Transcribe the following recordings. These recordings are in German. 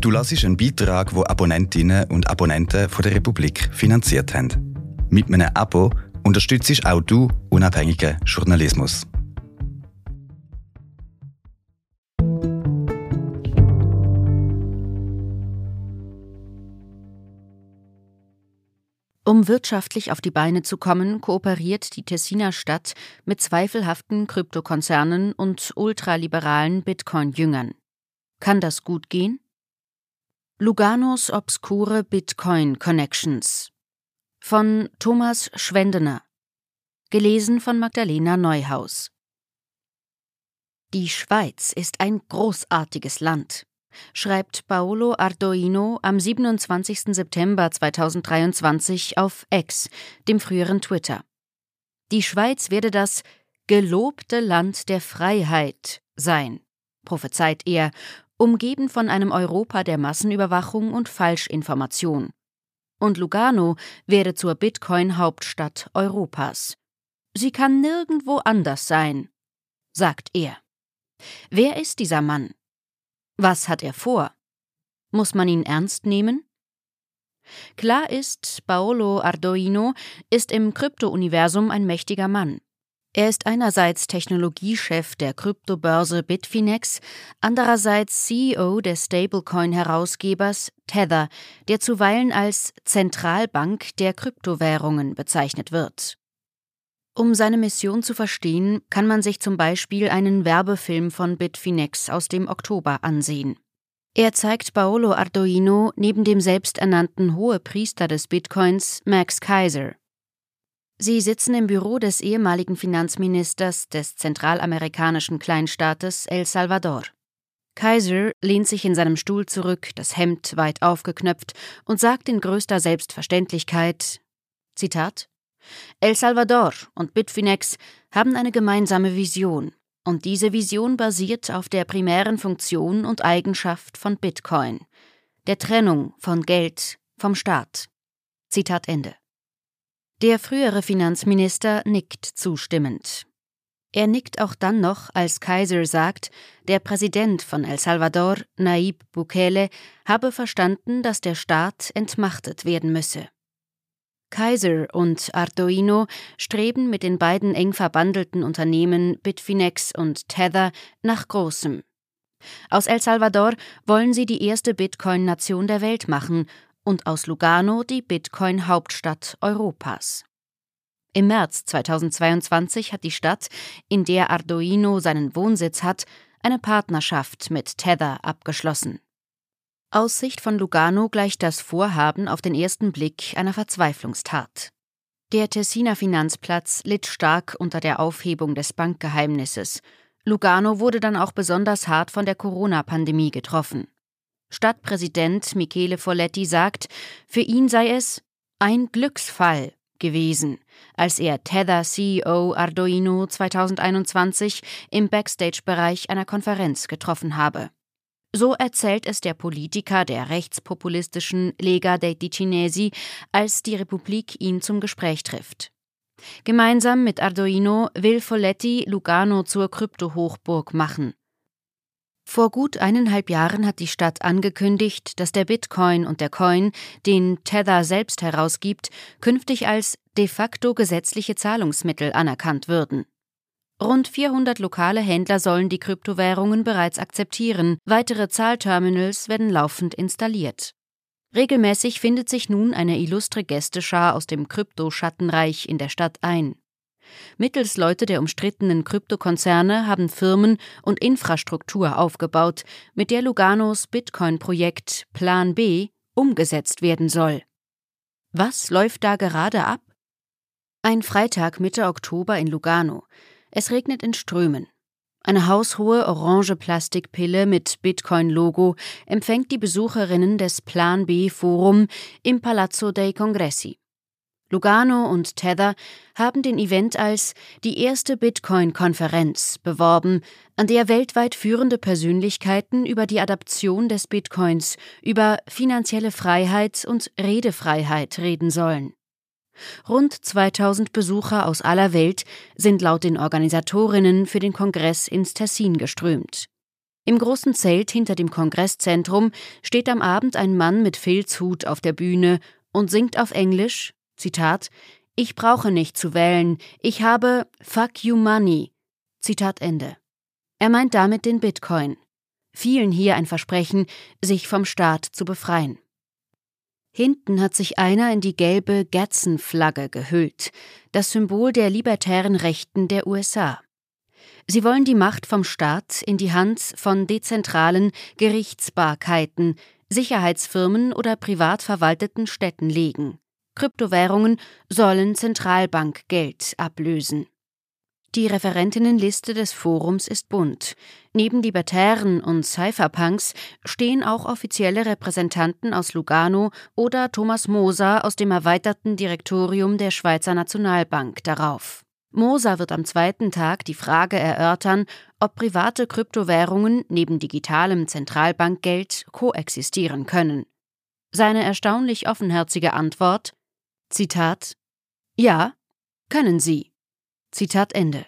Du lassest einen Beitrag, wo Abonnentinnen und Abonnenten von der Republik finanziert haben. Mit einem Abo unterstützt auch du unabhängigen Journalismus. Um wirtschaftlich auf die Beine zu kommen, kooperiert die Tessiner Stadt mit zweifelhaften Kryptokonzernen und ultraliberalen Bitcoin-Jüngern. Kann das gut gehen? Luganos obskure Bitcoin Connections von Thomas Schwendener gelesen von Magdalena Neuhaus Die Schweiz ist ein großartiges Land schreibt Paolo Ardoino am 27. September 2023 auf X, dem früheren Twitter. Die Schweiz werde das gelobte Land der Freiheit sein, prophezeit er, umgeben von einem Europa der Massenüberwachung und Falschinformation. Und Lugano werde zur Bitcoin-Hauptstadt Europas. Sie kann nirgendwo anders sein, sagt er. Wer ist dieser Mann? Was hat er vor? Muss man ihn ernst nehmen? Klar ist, Paolo Ardoino ist im Krypto-Universum ein mächtiger Mann. Er ist einerseits Technologiechef der Kryptobörse Bitfinex, andererseits CEO des Stablecoin-Herausgebers Tether, der zuweilen als Zentralbank der Kryptowährungen bezeichnet wird. Um seine Mission zu verstehen, kann man sich zum Beispiel einen Werbefilm von Bitfinex aus dem Oktober ansehen. Er zeigt Paolo Arduino neben dem selbsternannten Hohepriester des Bitcoins Max Kaiser. Sie sitzen im Büro des ehemaligen Finanzministers des zentralamerikanischen Kleinstaates El Salvador. Kaiser lehnt sich in seinem Stuhl zurück, das Hemd weit aufgeknöpft und sagt in größter Selbstverständlichkeit Zitat El Salvador und Bitfinex haben eine gemeinsame Vision, und diese Vision basiert auf der primären Funktion und Eigenschaft von Bitcoin, der Trennung von Geld vom Staat. Zitat Ende. Der frühere Finanzminister nickt zustimmend. Er nickt auch dann noch, als Kaiser sagt, der Präsident von El Salvador, Naib Bukele, habe verstanden, dass der Staat entmachtet werden müsse. Kaiser und Arduino streben mit den beiden eng verbandelten Unternehmen Bitfinex und Tether nach Großem. Aus El Salvador wollen sie die erste Bitcoin-Nation der Welt machen und aus Lugano die Bitcoin-Hauptstadt Europas. Im März 2022 hat die Stadt, in der Arduino seinen Wohnsitz hat, eine Partnerschaft mit Tether abgeschlossen. Aus Sicht von Lugano gleicht das Vorhaben auf den ersten Blick einer Verzweiflungstat. Der Tessiner Finanzplatz litt stark unter der Aufhebung des Bankgeheimnisses. Lugano wurde dann auch besonders hart von der Corona-Pandemie getroffen. Stadtpräsident Michele Folletti sagt, für ihn sei es ein Glücksfall gewesen, als er Tether CEO Arduino 2021 im Backstage-Bereich einer Konferenz getroffen habe. So erzählt es der Politiker der rechtspopulistischen Lega dei Ticinesi, als die Republik ihn zum Gespräch trifft. Gemeinsam mit Arduino will Folletti Lugano zur Kryptohochburg machen. Vor gut eineinhalb Jahren hat die Stadt angekündigt, dass der Bitcoin und der Coin, den Tether selbst herausgibt, künftig als de facto gesetzliche Zahlungsmittel anerkannt würden. Rund 400 lokale Händler sollen die Kryptowährungen bereits akzeptieren, weitere Zahlterminals werden laufend installiert. Regelmäßig findet sich nun eine illustre Gästeschar aus dem Krypto-Schattenreich in der Stadt ein. Mittels Leute der umstrittenen Kryptokonzerne haben Firmen und Infrastruktur aufgebaut, mit der Luganos Bitcoin-Projekt Plan B umgesetzt werden soll. Was läuft da gerade ab? Ein Freitag Mitte Oktober in Lugano. Es regnet in Strömen. Eine haushohe orange Plastikpille mit Bitcoin-Logo empfängt die Besucherinnen des Plan B Forum im Palazzo dei Congressi. Lugano und Tether haben den Event als die erste Bitcoin-Konferenz beworben, an der weltweit führende Persönlichkeiten über die Adaption des Bitcoins, über finanzielle Freiheit und Redefreiheit reden sollen. Rund 2000 Besucher aus aller Welt sind laut den Organisatorinnen für den Kongress ins Tessin geströmt. Im großen Zelt hinter dem Kongresszentrum steht am Abend ein Mann mit Filzhut auf der Bühne und singt auf Englisch, Zitat, Ich brauche nicht zu wählen, ich habe Fuck you money. Zitat Ende. Er meint damit den Bitcoin. Vielen hier ein Versprechen, sich vom Staat zu befreien. Hinten hat sich einer in die gelbe Gadsden-Flagge gehüllt, das Symbol der libertären Rechten der USA. Sie wollen die Macht vom Staat in die Hand von dezentralen Gerichtsbarkeiten, Sicherheitsfirmen oder privat verwalteten Städten legen. Kryptowährungen sollen Zentralbankgeld ablösen. Die Referentinnenliste des Forums ist bunt. Neben Libertären und Cypherpunks stehen auch offizielle Repräsentanten aus Lugano oder Thomas Moser aus dem erweiterten Direktorium der Schweizer Nationalbank darauf. Moser wird am zweiten Tag die Frage erörtern, ob private Kryptowährungen neben digitalem Zentralbankgeld koexistieren können. Seine erstaunlich offenherzige Antwort Zitat Ja, können sie. Zitat Ende.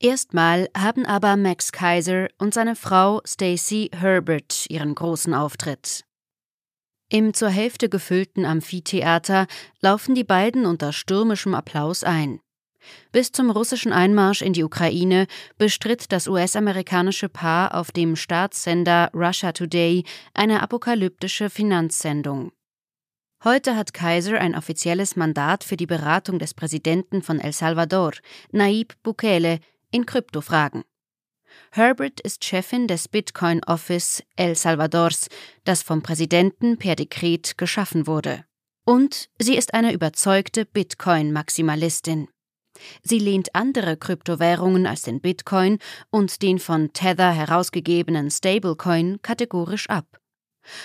Erstmal haben aber Max Kaiser und seine Frau Stacy Herbert ihren großen Auftritt. Im zur Hälfte gefüllten Amphitheater laufen die beiden unter stürmischem Applaus ein. Bis zum russischen Einmarsch in die Ukraine bestritt das US-amerikanische Paar auf dem Staatssender Russia Today eine apokalyptische Finanzsendung. Heute hat Kaiser ein offizielles Mandat für die Beratung des Präsidenten von El Salvador, Nayib Bukele, in Kryptofragen. Herbert ist Chefin des Bitcoin Office El Salvadors, das vom Präsidenten per Dekret geschaffen wurde. Und sie ist eine überzeugte Bitcoin-Maximalistin. Sie lehnt andere Kryptowährungen als den Bitcoin und den von Tether herausgegebenen Stablecoin kategorisch ab.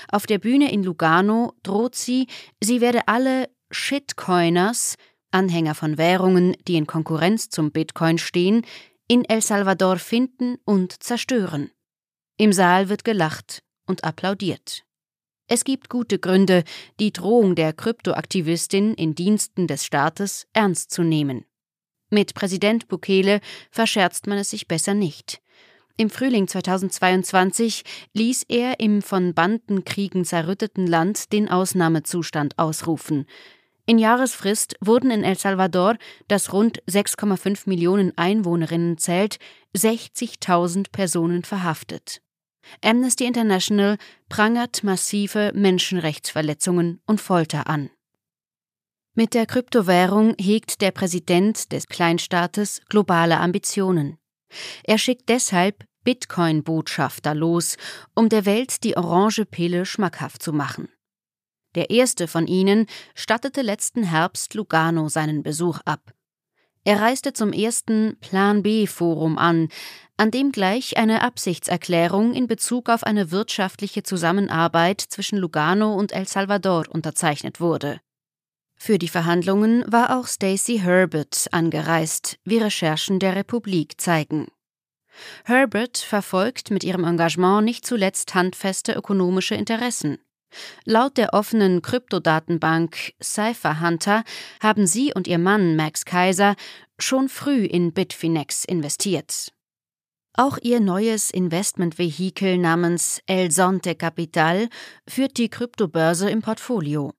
Auf der Bühne in Lugano droht sie, sie werde alle Shitcoiners, Anhänger von Währungen, die in Konkurrenz zum Bitcoin stehen, in El Salvador finden und zerstören. Im Saal wird gelacht und applaudiert. Es gibt gute Gründe, die Drohung der Kryptoaktivistin in Diensten des Staates ernst zu nehmen. Mit Präsident Bukele verscherzt man es sich besser nicht. Im Frühling 2022 ließ er im von Bandenkriegen zerrütteten Land den Ausnahmezustand ausrufen. In Jahresfrist wurden in El Salvador, das rund 6,5 Millionen Einwohnerinnen zählt, 60.000 Personen verhaftet. Amnesty International prangert massive Menschenrechtsverletzungen und Folter an. Mit der Kryptowährung hegt der Präsident des Kleinstaates globale Ambitionen. Er schickt deshalb Bitcoin-Botschafter los, um der Welt die orange Pille schmackhaft zu machen. Der erste von ihnen stattete letzten Herbst Lugano seinen Besuch ab. Er reiste zum ersten Plan B Forum an, an dem gleich eine Absichtserklärung in Bezug auf eine wirtschaftliche Zusammenarbeit zwischen Lugano und El Salvador unterzeichnet wurde. Für die Verhandlungen war auch Stacey Herbert angereist, wie Recherchen der Republik zeigen. Herbert verfolgt mit ihrem Engagement nicht zuletzt handfeste ökonomische Interessen. Laut der offenen Kryptodatenbank Cypher Hunter haben sie und ihr Mann Max Kaiser schon früh in Bitfinex investiert. Auch ihr neues Investmentvehikel namens El Sonte Capital führt die Kryptobörse im Portfolio.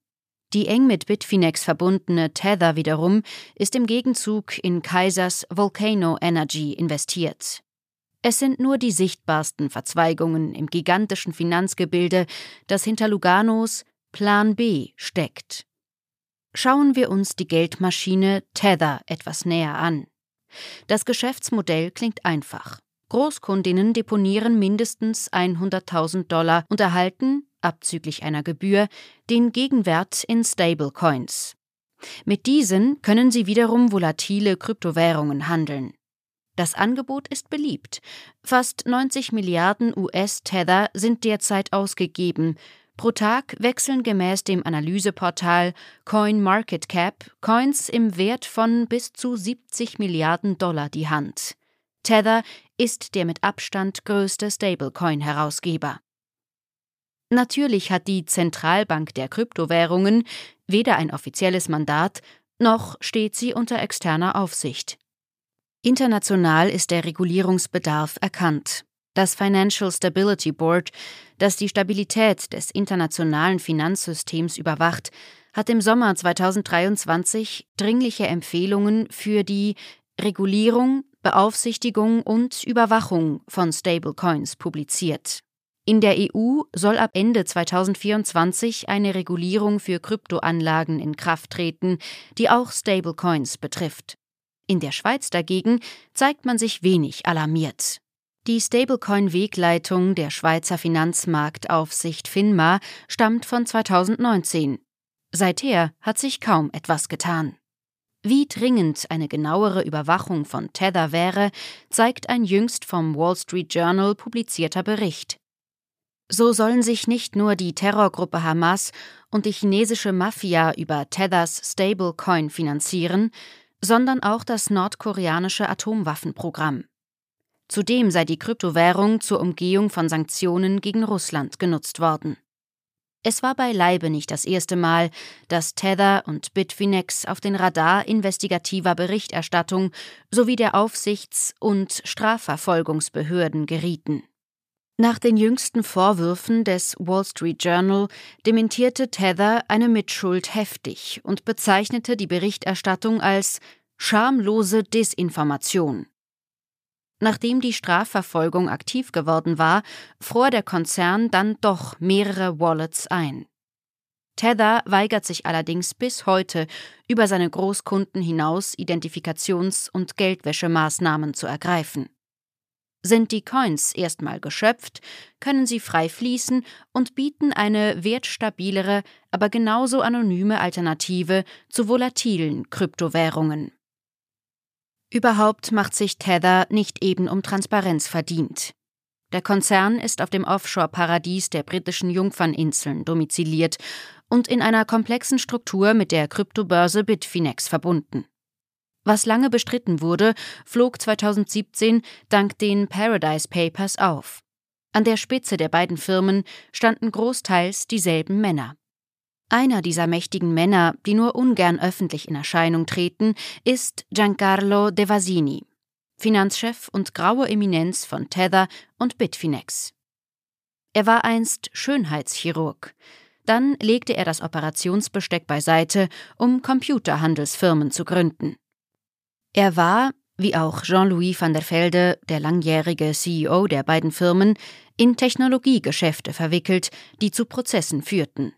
Die eng mit Bitfinex verbundene Tether wiederum ist im Gegenzug in Kaisers Volcano Energy investiert. Es sind nur die sichtbarsten Verzweigungen im gigantischen Finanzgebilde, das hinter Luganos Plan B steckt. Schauen wir uns die Geldmaschine Tether etwas näher an. Das Geschäftsmodell klingt einfach. Großkundinnen deponieren mindestens 100.000 Dollar und erhalten, abzüglich einer Gebühr, den Gegenwert in Stablecoins. Mit diesen können sie wiederum volatile Kryptowährungen handeln. Das Angebot ist beliebt. Fast 90 Milliarden US-Tether sind derzeit ausgegeben. Pro Tag wechseln gemäß dem Analyseportal CoinMarketCap Coins im Wert von bis zu 70 Milliarden Dollar die Hand. Tether ist der mit Abstand größte Stablecoin-Herausgeber. Natürlich hat die Zentralbank der Kryptowährungen weder ein offizielles Mandat, noch steht sie unter externer Aufsicht. International ist der Regulierungsbedarf erkannt. Das Financial Stability Board, das die Stabilität des internationalen Finanzsystems überwacht, hat im Sommer 2023 dringliche Empfehlungen für die Regulierung, Beaufsichtigung und Überwachung von Stablecoins publiziert. In der EU soll ab Ende 2024 eine Regulierung für Kryptoanlagen in Kraft treten, die auch Stablecoins betrifft. In der Schweiz dagegen zeigt man sich wenig alarmiert. Die Stablecoin-Wegleitung der Schweizer Finanzmarktaufsicht FINMA stammt von 2019. Seither hat sich kaum etwas getan. Wie dringend eine genauere Überwachung von Tether wäre, zeigt ein jüngst vom Wall Street Journal publizierter Bericht. So sollen sich nicht nur die Terrorgruppe Hamas und die chinesische Mafia über Tethers Stablecoin finanzieren, sondern auch das nordkoreanische Atomwaffenprogramm. Zudem sei die Kryptowährung zur Umgehung von Sanktionen gegen Russland genutzt worden. Es war beileibe nicht das erste Mal, dass Tether und Bitfinex auf den Radar investigativer Berichterstattung sowie der Aufsichts- und Strafverfolgungsbehörden gerieten. Nach den jüngsten Vorwürfen des Wall Street Journal dementierte Tether eine Mitschuld heftig und bezeichnete die Berichterstattung als schamlose Desinformation. Nachdem die Strafverfolgung aktiv geworden war, fror der Konzern dann doch mehrere Wallets ein. Tether weigert sich allerdings bis heute, über seine Großkunden hinaus Identifikations- und Geldwäschemaßnahmen zu ergreifen. Sind die Coins erstmal geschöpft, können sie frei fließen und bieten eine wertstabilere, aber genauso anonyme Alternative zu volatilen Kryptowährungen. Überhaupt macht sich Tether nicht eben um Transparenz verdient. Der Konzern ist auf dem Offshore-Paradies der britischen Jungferninseln domiziliert und in einer komplexen Struktur mit der Kryptobörse Bitfinex verbunden. Was lange bestritten wurde, flog 2017 dank den Paradise Papers auf. An der Spitze der beiden Firmen standen großteils dieselben Männer. Einer dieser mächtigen Männer, die nur ungern öffentlich in Erscheinung treten, ist Giancarlo De Vasini, Finanzchef und graue Eminenz von Tether und Bitfinex. Er war einst Schönheitschirurg. Dann legte er das Operationsbesteck beiseite, um Computerhandelsfirmen zu gründen. Er war, wie auch Jean-Louis van der Velde, der langjährige CEO der beiden Firmen, in Technologiegeschäfte verwickelt, die zu Prozessen führten.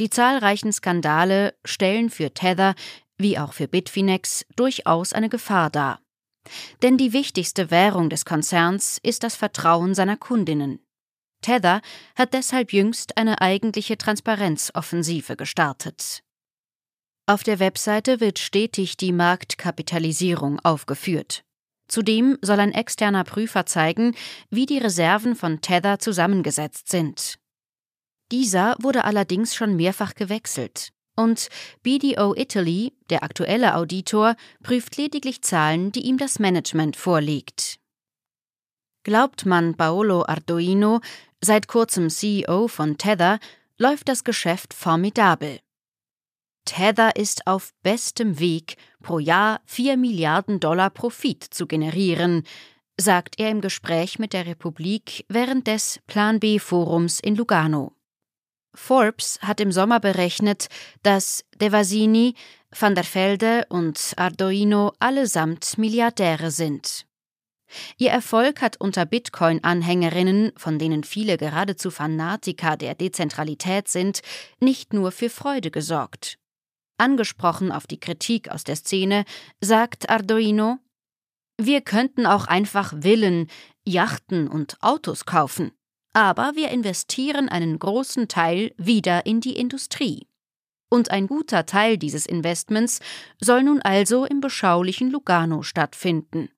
Die zahlreichen Skandale stellen für Tether wie auch für Bitfinex durchaus eine Gefahr dar. Denn die wichtigste Währung des Konzerns ist das Vertrauen seiner Kundinnen. Tether hat deshalb jüngst eine eigentliche Transparenzoffensive gestartet. Auf der Webseite wird stetig die Marktkapitalisierung aufgeführt. Zudem soll ein externer Prüfer zeigen, wie die Reserven von Tether zusammengesetzt sind. Dieser wurde allerdings schon mehrfach gewechselt. Und BDO Italy, der aktuelle Auditor, prüft lediglich Zahlen, die ihm das Management vorlegt. Glaubt man Paolo Arduino, seit kurzem CEO von Tether, läuft das Geschäft formidabel. Tether ist auf bestem Weg, pro Jahr 4 Milliarden Dollar Profit zu generieren, sagt er im Gespräch mit der Republik während des Plan B Forums in Lugano. Forbes hat im Sommer berechnet, dass Devasini, Van der Velde und Arduino allesamt Milliardäre sind. Ihr Erfolg hat unter Bitcoin-Anhängerinnen, von denen viele geradezu Fanatiker der Dezentralität sind, nicht nur für Freude gesorgt. Angesprochen auf die Kritik aus der Szene, sagt Arduino, wir könnten auch einfach Villen, Yachten und Autos kaufen, aber wir investieren einen großen Teil wieder in die Industrie. Und ein guter Teil dieses Investments soll nun also im beschaulichen Lugano stattfinden.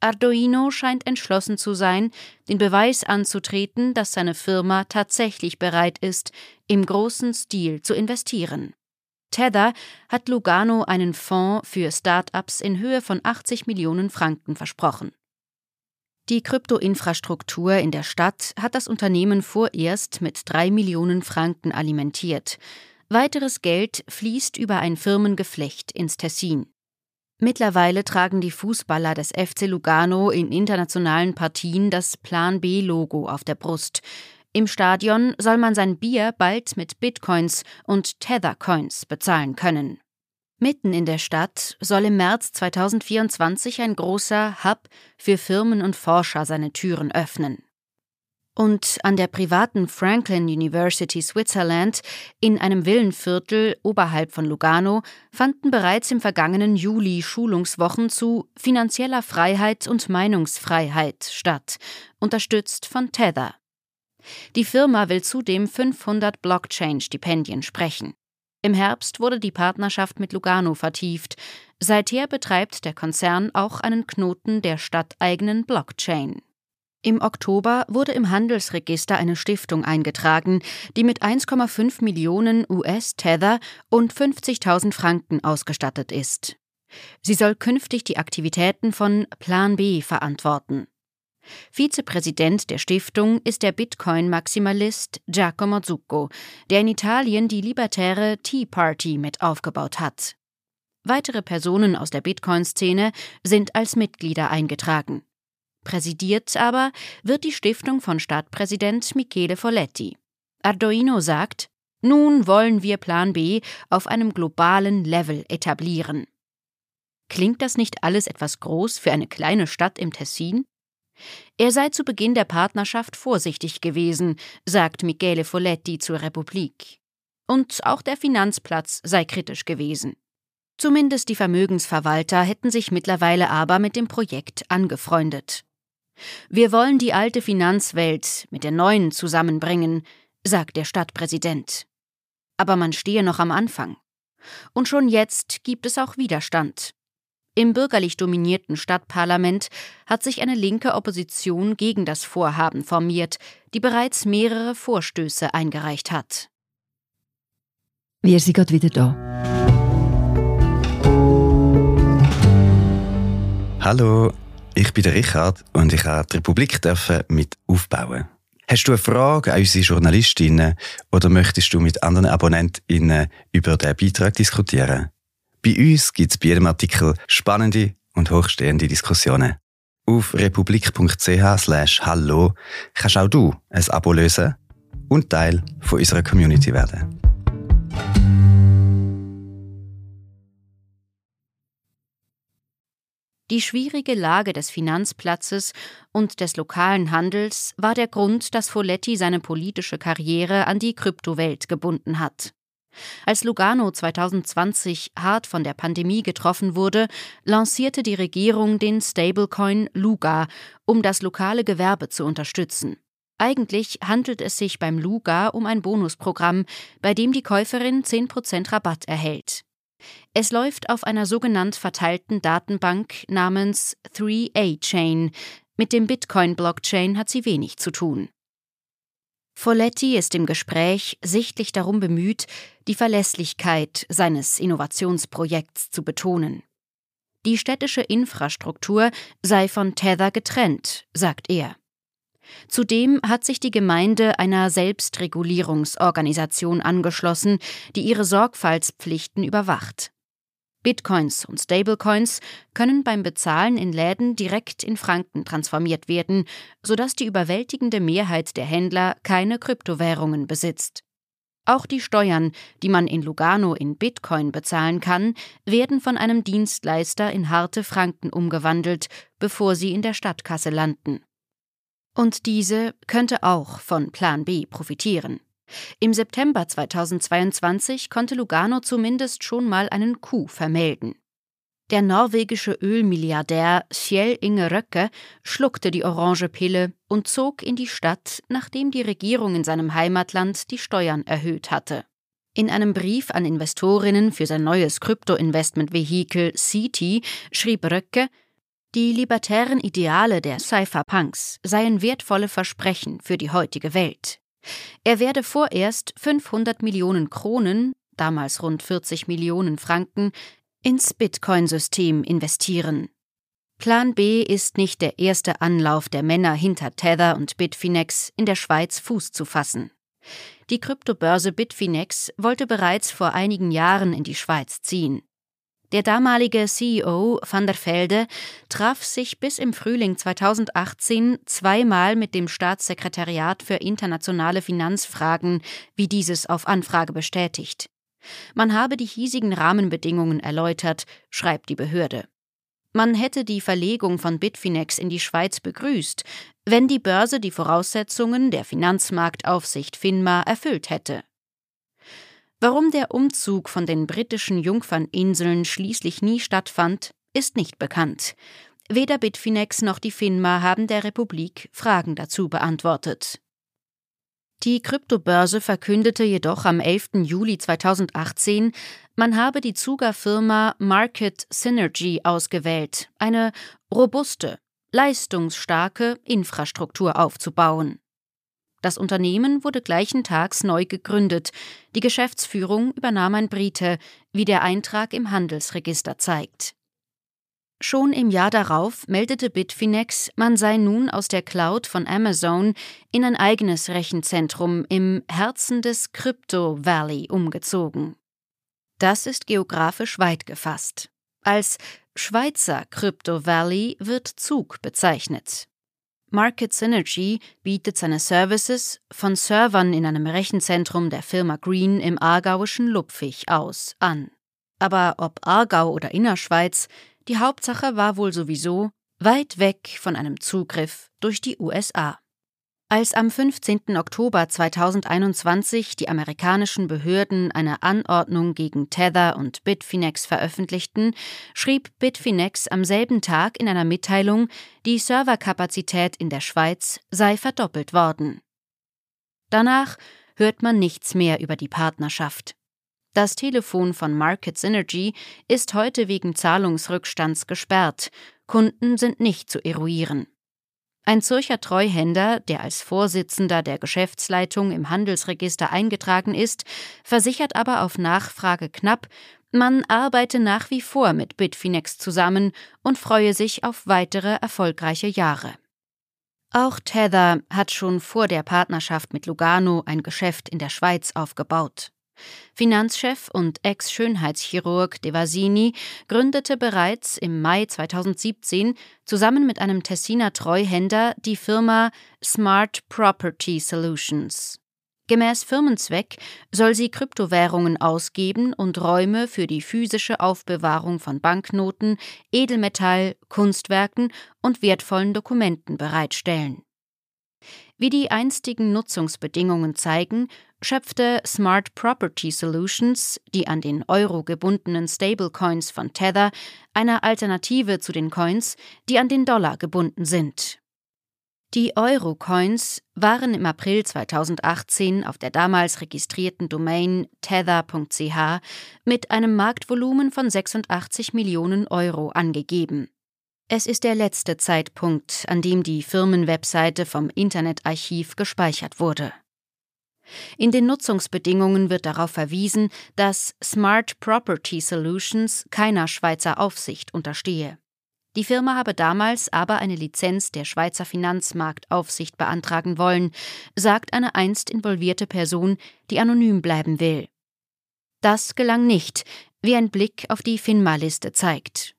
Arduino scheint entschlossen zu sein, den Beweis anzutreten, dass seine Firma tatsächlich bereit ist, im großen Stil zu investieren. Tether hat Lugano einen Fonds für Start-ups in Höhe von 80 Millionen Franken versprochen. Die Kryptoinfrastruktur in der Stadt hat das Unternehmen vorerst mit drei Millionen Franken alimentiert. Weiteres Geld fließt über ein Firmengeflecht ins Tessin. Mittlerweile tragen die Fußballer des FC Lugano in internationalen Partien das Plan B-Logo auf der Brust. Im Stadion soll man sein Bier bald mit Bitcoins und Tethercoins bezahlen können. Mitten in der Stadt soll im März 2024 ein großer Hub für Firmen und Forscher seine Türen öffnen. Und an der privaten Franklin University Switzerland in einem Villenviertel oberhalb von Lugano fanden bereits im vergangenen Juli Schulungswochen zu finanzieller Freiheit und Meinungsfreiheit statt, unterstützt von Tether. Die Firma will zudem 500 Blockchain-Stipendien sprechen. Im Herbst wurde die Partnerschaft mit Lugano vertieft. Seither betreibt der Konzern auch einen Knoten der stadteigenen Blockchain. Im Oktober wurde im Handelsregister eine Stiftung eingetragen, die mit 1,5 Millionen US-Tether und 50.000 Franken ausgestattet ist. Sie soll künftig die Aktivitäten von Plan B verantworten. Vizepräsident der Stiftung ist der Bitcoin-Maximalist Giacomo Zucco, der in Italien die libertäre Tea Party mit aufgebaut hat. Weitere Personen aus der Bitcoin-Szene sind als Mitglieder eingetragen. Präsidiert aber wird die Stiftung von Stadtpräsident Michele Folletti. Arduino sagt, nun wollen wir Plan B auf einem globalen Level etablieren. Klingt das nicht alles etwas groß für eine kleine Stadt im Tessin? Er sei zu Beginn der Partnerschaft vorsichtig gewesen, sagt Michele Folletti zur Republik. Und auch der Finanzplatz sei kritisch gewesen. Zumindest die Vermögensverwalter hätten sich mittlerweile aber mit dem Projekt angefreundet. Wir wollen die alte Finanzwelt mit der neuen zusammenbringen, sagt der Stadtpräsident. Aber man stehe noch am Anfang. Und schon jetzt gibt es auch Widerstand. Im bürgerlich dominierten Stadtparlament hat sich eine linke Opposition gegen das Vorhaben formiert, die bereits mehrere Vorstöße eingereicht hat. Wir sind gerade wieder da. Hallo, ich bin der Richard und ich habe die Republik mit aufbauen. Hast du eine Frage an unsere Journalistinnen oder möchtest du mit anderen AbonnentInnen über den Beitrag diskutieren? Bei uns gibt es bei jedem Artikel spannende und hochstehende Diskussionen. Auf republik.ch hallo kannst auch du ein Abo lösen und Teil von unserer Community werden. Die schwierige Lage des Finanzplatzes und des lokalen Handels war der Grund, dass Folletti seine politische Karriere an die Kryptowelt gebunden hat. Als Lugano 2020 hart von der Pandemie getroffen wurde, lancierte die Regierung den Stablecoin Luga, um das lokale Gewerbe zu unterstützen. Eigentlich handelt es sich beim Luga um ein Bonusprogramm, bei dem die Käuferin 10% Rabatt erhält. Es läuft auf einer sogenannt verteilten Datenbank namens 3A-Chain. Mit dem Bitcoin-Blockchain hat sie wenig zu tun. Folletti ist im Gespräch sichtlich darum bemüht, die Verlässlichkeit seines Innovationsprojekts zu betonen. Die städtische Infrastruktur sei von Tether getrennt, sagt er. Zudem hat sich die Gemeinde einer Selbstregulierungsorganisation angeschlossen, die ihre Sorgfaltspflichten überwacht. Bitcoins und Stablecoins können beim Bezahlen in Läden direkt in Franken transformiert werden, sodass die überwältigende Mehrheit der Händler keine Kryptowährungen besitzt. Auch die Steuern, die man in Lugano in Bitcoin bezahlen kann, werden von einem Dienstleister in harte Franken umgewandelt, bevor sie in der Stadtkasse landen. Und diese könnte auch von Plan B profitieren. Im September 2022 konnte Lugano zumindest schon mal einen Coup vermelden. Der norwegische Ölmilliardär Kjell Inge Röcke schluckte die orange Pille und zog in die Stadt, nachdem die Regierung in seinem Heimatland die Steuern erhöht hatte. In einem Brief an Investorinnen für sein neues Krypto-Investment-Vehikel CT schrieb Röcke, die libertären Ideale der Cypherpunks seien wertvolle Versprechen für die heutige Welt. Er werde vorerst 500 Millionen Kronen, damals rund 40 Millionen Franken, ins Bitcoin-System investieren. Plan B ist nicht der erste Anlauf der Männer hinter Tether und Bitfinex in der Schweiz Fuß zu fassen. Die Kryptobörse Bitfinex wollte bereits vor einigen Jahren in die Schweiz ziehen. Der damalige CEO van der Velde traf sich bis im Frühling 2018 zweimal mit dem Staatssekretariat für internationale Finanzfragen, wie dieses auf Anfrage bestätigt. Man habe die hiesigen Rahmenbedingungen erläutert, schreibt die Behörde. Man hätte die Verlegung von Bitfinex in die Schweiz begrüßt, wenn die Börse die Voraussetzungen der Finanzmarktaufsicht FINMA erfüllt hätte. Warum der Umzug von den britischen Jungferninseln schließlich nie stattfand, ist nicht bekannt. Weder Bitfinex noch die FINMA haben der Republik Fragen dazu beantwortet. Die Kryptobörse verkündete jedoch am 11. Juli 2018, man habe die Zuger-Firma Market Synergy ausgewählt, eine robuste, leistungsstarke Infrastruktur aufzubauen. Das Unternehmen wurde gleichen Tags neu gegründet. Die Geschäftsführung übernahm ein Brite, wie der Eintrag im Handelsregister zeigt. Schon im Jahr darauf meldete Bitfinex, man sei nun aus der Cloud von Amazon in ein eigenes Rechenzentrum im Herzen des Crypto Valley umgezogen. Das ist geografisch weit gefasst. Als Schweizer Crypto Valley wird Zug bezeichnet. Market Synergy bietet seine Services von Servern in einem Rechenzentrum der Firma Green im aargauischen Lupfig aus an. Aber ob Aargau oder Innerschweiz, die Hauptsache war wohl sowieso weit weg von einem Zugriff durch die USA. Als am 15. Oktober 2021 die amerikanischen Behörden eine Anordnung gegen Tether und Bitfinex veröffentlichten, schrieb Bitfinex am selben Tag in einer Mitteilung, die Serverkapazität in der Schweiz sei verdoppelt worden. Danach hört man nichts mehr über die Partnerschaft. Das Telefon von Market Synergy ist heute wegen Zahlungsrückstands gesperrt, Kunden sind nicht zu eruieren. Ein Zürcher Treuhänder, der als Vorsitzender der Geschäftsleitung im Handelsregister eingetragen ist, versichert aber auf Nachfrage knapp, man arbeite nach wie vor mit Bitfinex zusammen und freue sich auf weitere erfolgreiche Jahre. Auch Tether hat schon vor der Partnerschaft mit Lugano ein Geschäft in der Schweiz aufgebaut. Finanzchef und Ex-Schönheitschirurg Devasini gründete bereits im Mai 2017 zusammen mit einem Tessiner Treuhänder die Firma Smart Property Solutions. Gemäß Firmenzweck soll sie Kryptowährungen ausgeben und Räume für die physische Aufbewahrung von Banknoten, Edelmetall, Kunstwerken und wertvollen Dokumenten bereitstellen. Wie die einstigen Nutzungsbedingungen zeigen, schöpfte Smart Property Solutions, die an den Euro gebundenen Stablecoins von Tether, eine Alternative zu den Coins, die an den Dollar gebunden sind. Die Euro-Coins waren im April 2018 auf der damals registrierten Domain tether.ch mit einem Marktvolumen von 86 Millionen Euro angegeben. Es ist der letzte Zeitpunkt, an dem die Firmenwebseite vom Internetarchiv gespeichert wurde. In den Nutzungsbedingungen wird darauf verwiesen, dass Smart Property Solutions keiner Schweizer Aufsicht unterstehe. Die Firma habe damals aber eine Lizenz der Schweizer Finanzmarktaufsicht beantragen wollen, sagt eine einst involvierte Person, die anonym bleiben will. Das gelang nicht, wie ein Blick auf die FINMA-Liste zeigt.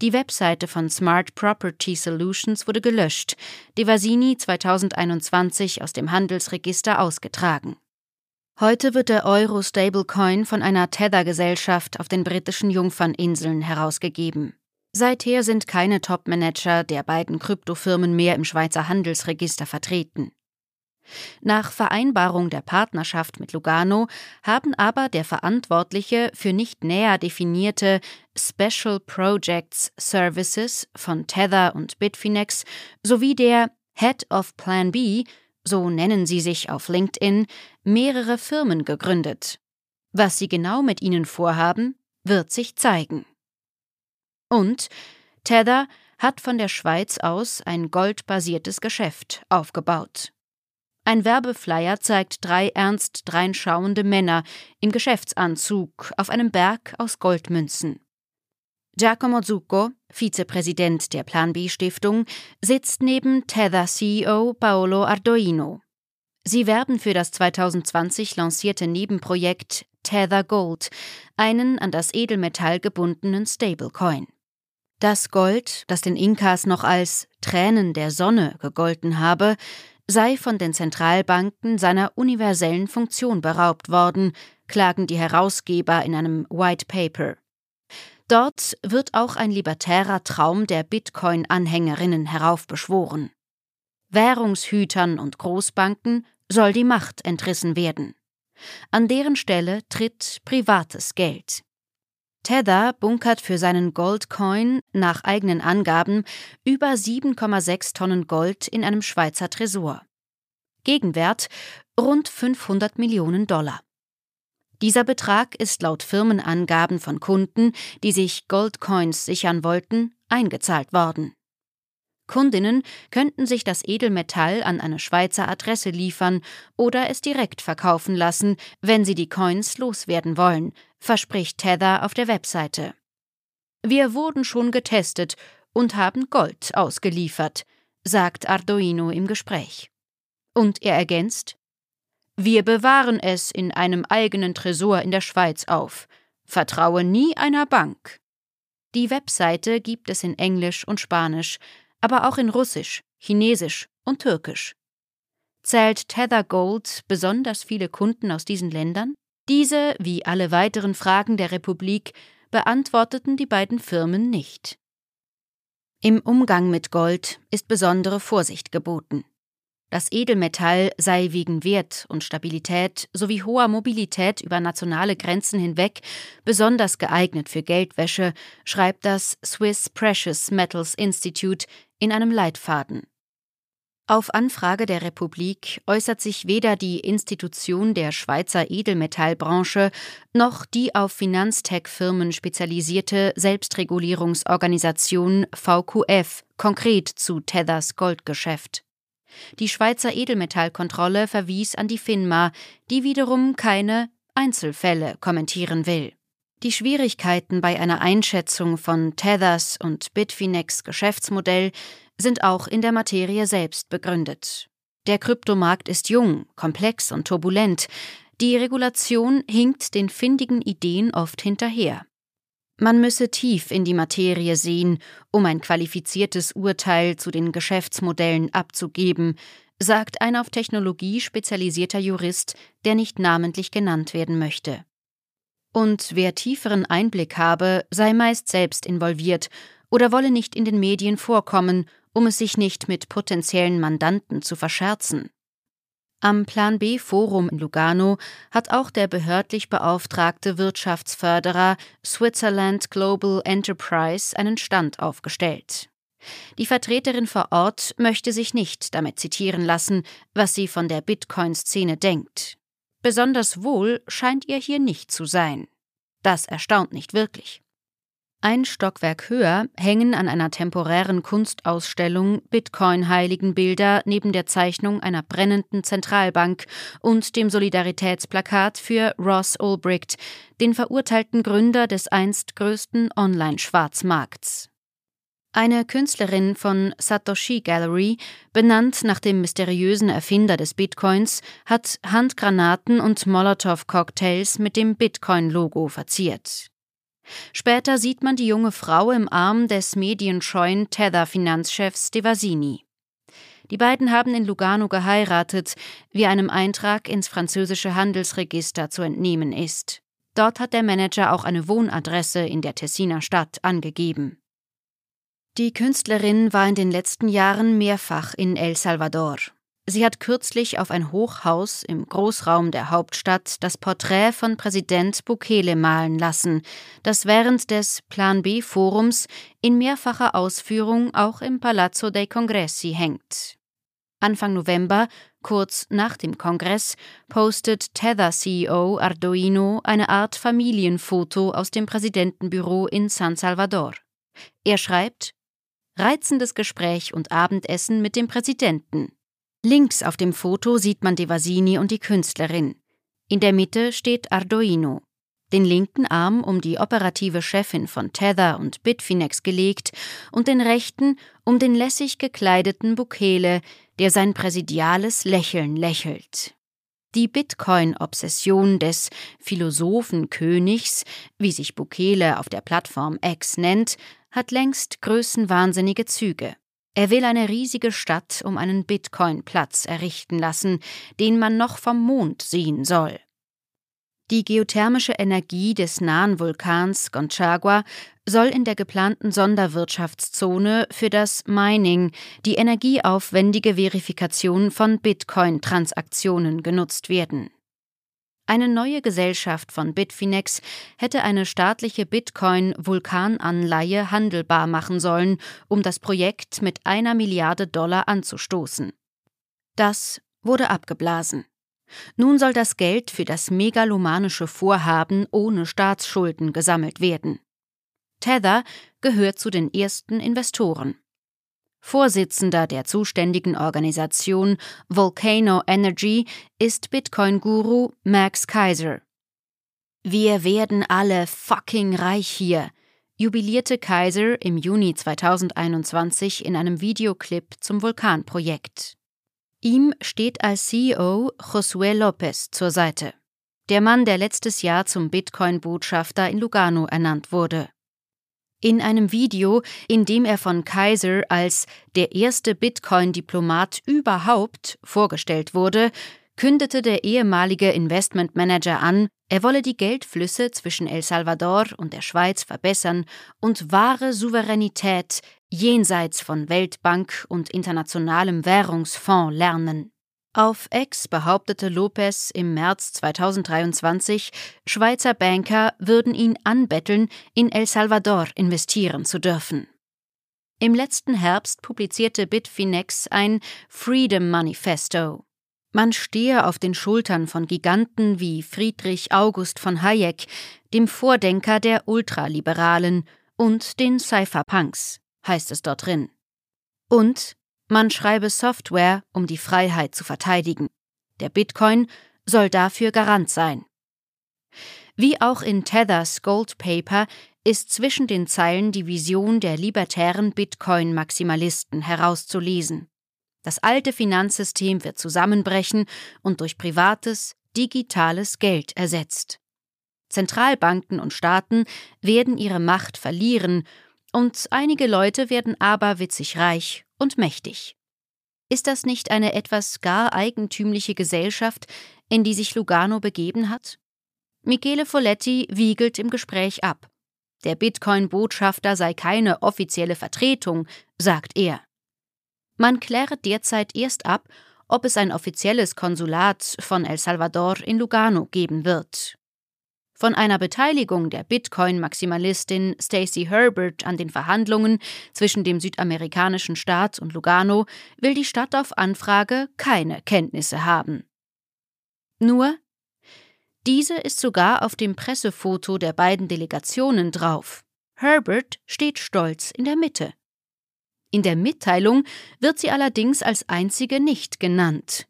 Die Webseite von Smart Property Solutions wurde gelöscht, Devasini 2021 aus dem Handelsregister ausgetragen. Heute wird der Euro Stablecoin von einer Tether-Gesellschaft auf den britischen Jungferninseln herausgegeben. Seither sind keine Top-Manager der beiden Kryptofirmen mehr im Schweizer Handelsregister vertreten. Nach Vereinbarung der Partnerschaft mit Lugano haben aber der Verantwortliche für nicht näher definierte Special Projects Services von Tether und Bitfinex sowie der Head of Plan B, so nennen sie sich auf LinkedIn, mehrere Firmen gegründet. Was sie genau mit ihnen vorhaben, wird sich zeigen. Und Tether hat von der Schweiz aus ein goldbasiertes Geschäft aufgebaut. Ein Werbeflyer zeigt drei ernst dreinschauende Männer im Geschäftsanzug auf einem Berg aus Goldmünzen. Giacomo Zucco, Vizepräsident der Plan B Stiftung, sitzt neben Tether CEO Paolo Ardoino. Sie werben für das 2020 lancierte Nebenprojekt Tether Gold, einen an das Edelmetall gebundenen Stablecoin. Das Gold, das den Inkas noch als Tränen der Sonne gegolten habe, sei von den Zentralbanken seiner universellen Funktion beraubt worden, klagen die Herausgeber in einem White Paper. Dort wird auch ein libertärer Traum der Bitcoin-Anhängerinnen heraufbeschworen. Währungshütern und Großbanken soll die Macht entrissen werden. An deren Stelle tritt privates Geld. Tether bunkert für seinen Goldcoin nach eigenen Angaben über 7,6 Tonnen Gold in einem Schweizer Tresor. Gegenwert rund 500 Millionen Dollar. Dieser Betrag ist laut Firmenangaben von Kunden, die sich Goldcoins sichern wollten, eingezahlt worden. Kundinnen könnten sich das Edelmetall an eine Schweizer Adresse liefern oder es direkt verkaufen lassen, wenn sie die Coins loswerden wollen, verspricht Tether auf der Webseite. Wir wurden schon getestet und haben Gold ausgeliefert, sagt Arduino im Gespräch. Und er ergänzt Wir bewahren es in einem eigenen Tresor in der Schweiz auf. Vertraue nie einer Bank. Die Webseite gibt es in Englisch und Spanisch, aber auch in Russisch, Chinesisch und Türkisch. Zählt Tether Gold besonders viele Kunden aus diesen Ländern? Diese, wie alle weiteren Fragen der Republik, beantworteten die beiden Firmen nicht. Im Umgang mit Gold ist besondere Vorsicht geboten. Das Edelmetall sei wegen Wert und Stabilität sowie hoher Mobilität über nationale Grenzen hinweg besonders geeignet für Geldwäsche, schreibt das Swiss Precious Metals Institute in einem Leitfaden. Auf Anfrage der Republik äußert sich weder die Institution der Schweizer Edelmetallbranche noch die auf Finanztech-Firmen spezialisierte Selbstregulierungsorganisation VQF konkret zu Tethers Goldgeschäft. Die Schweizer Edelmetallkontrolle verwies an die FINMA, die wiederum keine Einzelfälle kommentieren will. Die Schwierigkeiten bei einer Einschätzung von Tethers und Bitfinex Geschäftsmodell sind auch in der Materie selbst begründet. Der Kryptomarkt ist jung, komplex und turbulent. Die Regulation hinkt den findigen Ideen oft hinterher. Man müsse tief in die Materie sehen, um ein qualifiziertes Urteil zu den Geschäftsmodellen abzugeben, sagt ein auf Technologie spezialisierter Jurist, der nicht namentlich genannt werden möchte. Und wer tieferen Einblick habe, sei meist selbst involviert oder wolle nicht in den Medien vorkommen, um es sich nicht mit potenziellen Mandanten zu verscherzen. Am Plan B Forum in Lugano hat auch der behördlich beauftragte Wirtschaftsförderer Switzerland Global Enterprise einen Stand aufgestellt. Die Vertreterin vor Ort möchte sich nicht damit zitieren lassen, was sie von der Bitcoin-Szene denkt. Besonders wohl scheint ihr hier nicht zu sein. Das erstaunt nicht wirklich. Ein Stockwerk höher hängen an einer temporären Kunstausstellung Bitcoin-Heiligenbilder neben der Zeichnung einer brennenden Zentralbank und dem Solidaritätsplakat für Ross Ulbricht, den verurteilten Gründer des einst größten Online-Schwarzmarkts. Eine Künstlerin von Satoshi Gallery, benannt nach dem mysteriösen Erfinder des Bitcoins, hat Handgranaten und Molotow-Cocktails mit dem Bitcoin-Logo verziert. Später sieht man die junge Frau im Arm des medienscheuen Tether-Finanzchefs Devasini. Die beiden haben in Lugano geheiratet, wie einem Eintrag ins französische Handelsregister zu entnehmen ist. Dort hat der Manager auch eine Wohnadresse in der Tessiner Stadt angegeben. Die Künstlerin war in den letzten Jahren mehrfach in El Salvador. Sie hat kürzlich auf ein Hochhaus im Großraum der Hauptstadt das Porträt von Präsident Bukele malen lassen, das während des Plan B Forums in mehrfacher Ausführung auch im Palazzo dei Congressi hängt. Anfang November, kurz nach dem Kongress, postet Tether CEO Arduino eine Art Familienfoto aus dem Präsidentenbüro in San Salvador. Er schreibt Reizendes Gespräch und Abendessen mit dem Präsidenten. Links auf dem Foto sieht man Devasini und die Künstlerin. In der Mitte steht Arduino. Den linken Arm um die operative Chefin von Tether und Bitfinex gelegt und den rechten um den lässig gekleideten Bukele, der sein präsidiales Lächeln lächelt. Die Bitcoin-Obsession des Philosophenkönigs, wie sich Bukele auf der Plattform X nennt, hat längst größenwahnsinnige Züge. Er will eine riesige Stadt um einen Bitcoin-Platz errichten lassen, den man noch vom Mond sehen soll. Die geothermische Energie des nahen Vulkans Conchagua soll in der geplanten Sonderwirtschaftszone für das Mining, die energieaufwendige Verifikation von Bitcoin-Transaktionen genutzt werden. Eine neue Gesellschaft von Bitfinex hätte eine staatliche Bitcoin-Vulkananleihe handelbar machen sollen, um das Projekt mit einer Milliarde Dollar anzustoßen. Das wurde abgeblasen. Nun soll das Geld für das megalomanische Vorhaben ohne Staatsschulden gesammelt werden. Tether gehört zu den ersten Investoren. Vorsitzender der zuständigen Organisation Volcano Energy ist Bitcoin-Guru Max Kaiser. Wir werden alle fucking reich hier, jubilierte Kaiser im Juni 2021 in einem Videoclip zum Vulkanprojekt. Ihm steht als CEO Josué López zur Seite, der Mann, der letztes Jahr zum Bitcoin-Botschafter in Lugano ernannt wurde. In einem Video, in dem er von Kaiser als der erste Bitcoin-Diplomat überhaupt vorgestellt wurde, kündete der ehemalige Investmentmanager an, er wolle die Geldflüsse zwischen El Salvador und der Schweiz verbessern und wahre Souveränität jenseits von Weltbank und internationalem Währungsfonds lernen. Auf Ex behauptete Lopez im März 2023, Schweizer Banker würden ihn anbetteln, in El Salvador investieren zu dürfen. Im letzten Herbst publizierte Bitfinex ein Freedom Manifesto. Man stehe auf den Schultern von Giganten wie Friedrich August von Hayek, dem Vordenker der Ultraliberalen, und den Cypherpunks heißt es dort drin. Und man schreibe Software, um die Freiheit zu verteidigen. Der Bitcoin soll dafür Garant sein. Wie auch in Tethers Gold Paper ist zwischen den Zeilen die Vision der libertären Bitcoin-Maximalisten herauszulesen. Das alte Finanzsystem wird zusammenbrechen und durch privates, digitales Geld ersetzt. Zentralbanken und Staaten werden ihre Macht verlieren und einige Leute werden aberwitzig reich und mächtig. Ist das nicht eine etwas gar eigentümliche Gesellschaft, in die sich Lugano begeben hat? Michele Folletti wiegelt im Gespräch ab. Der Bitcoin-Botschafter sei keine offizielle Vertretung, sagt er. Man kläre derzeit erst ab, ob es ein offizielles Konsulat von El Salvador in Lugano geben wird. Von einer Beteiligung der Bitcoin-Maximalistin Stacey Herbert an den Verhandlungen zwischen dem südamerikanischen Staat und Lugano will die Stadt auf Anfrage keine Kenntnisse haben. Nur, diese ist sogar auf dem Pressefoto der beiden Delegationen drauf. Herbert steht stolz in der Mitte. In der Mitteilung wird sie allerdings als einzige nicht genannt.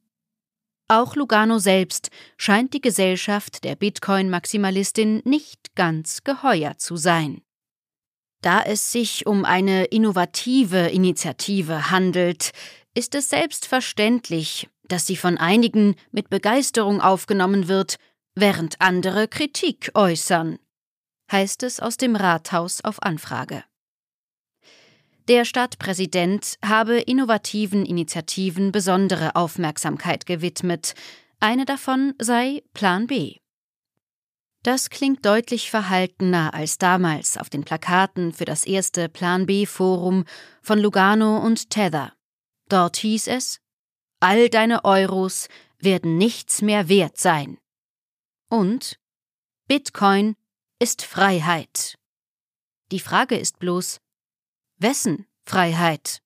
Auch Lugano selbst scheint die Gesellschaft der Bitcoin-Maximalistin nicht ganz geheuer zu sein. Da es sich um eine innovative Initiative handelt, ist es selbstverständlich, dass sie von einigen mit Begeisterung aufgenommen wird, während andere Kritik äußern, heißt es aus dem Rathaus auf Anfrage. Der Stadtpräsident habe innovativen Initiativen besondere Aufmerksamkeit gewidmet. Eine davon sei Plan B. Das klingt deutlich verhaltener als damals auf den Plakaten für das erste Plan B Forum von Lugano und Tether. Dort hieß es All deine Euros werden nichts mehr wert sein. Und Bitcoin ist Freiheit. Die Frage ist bloß, Wessen Freiheit?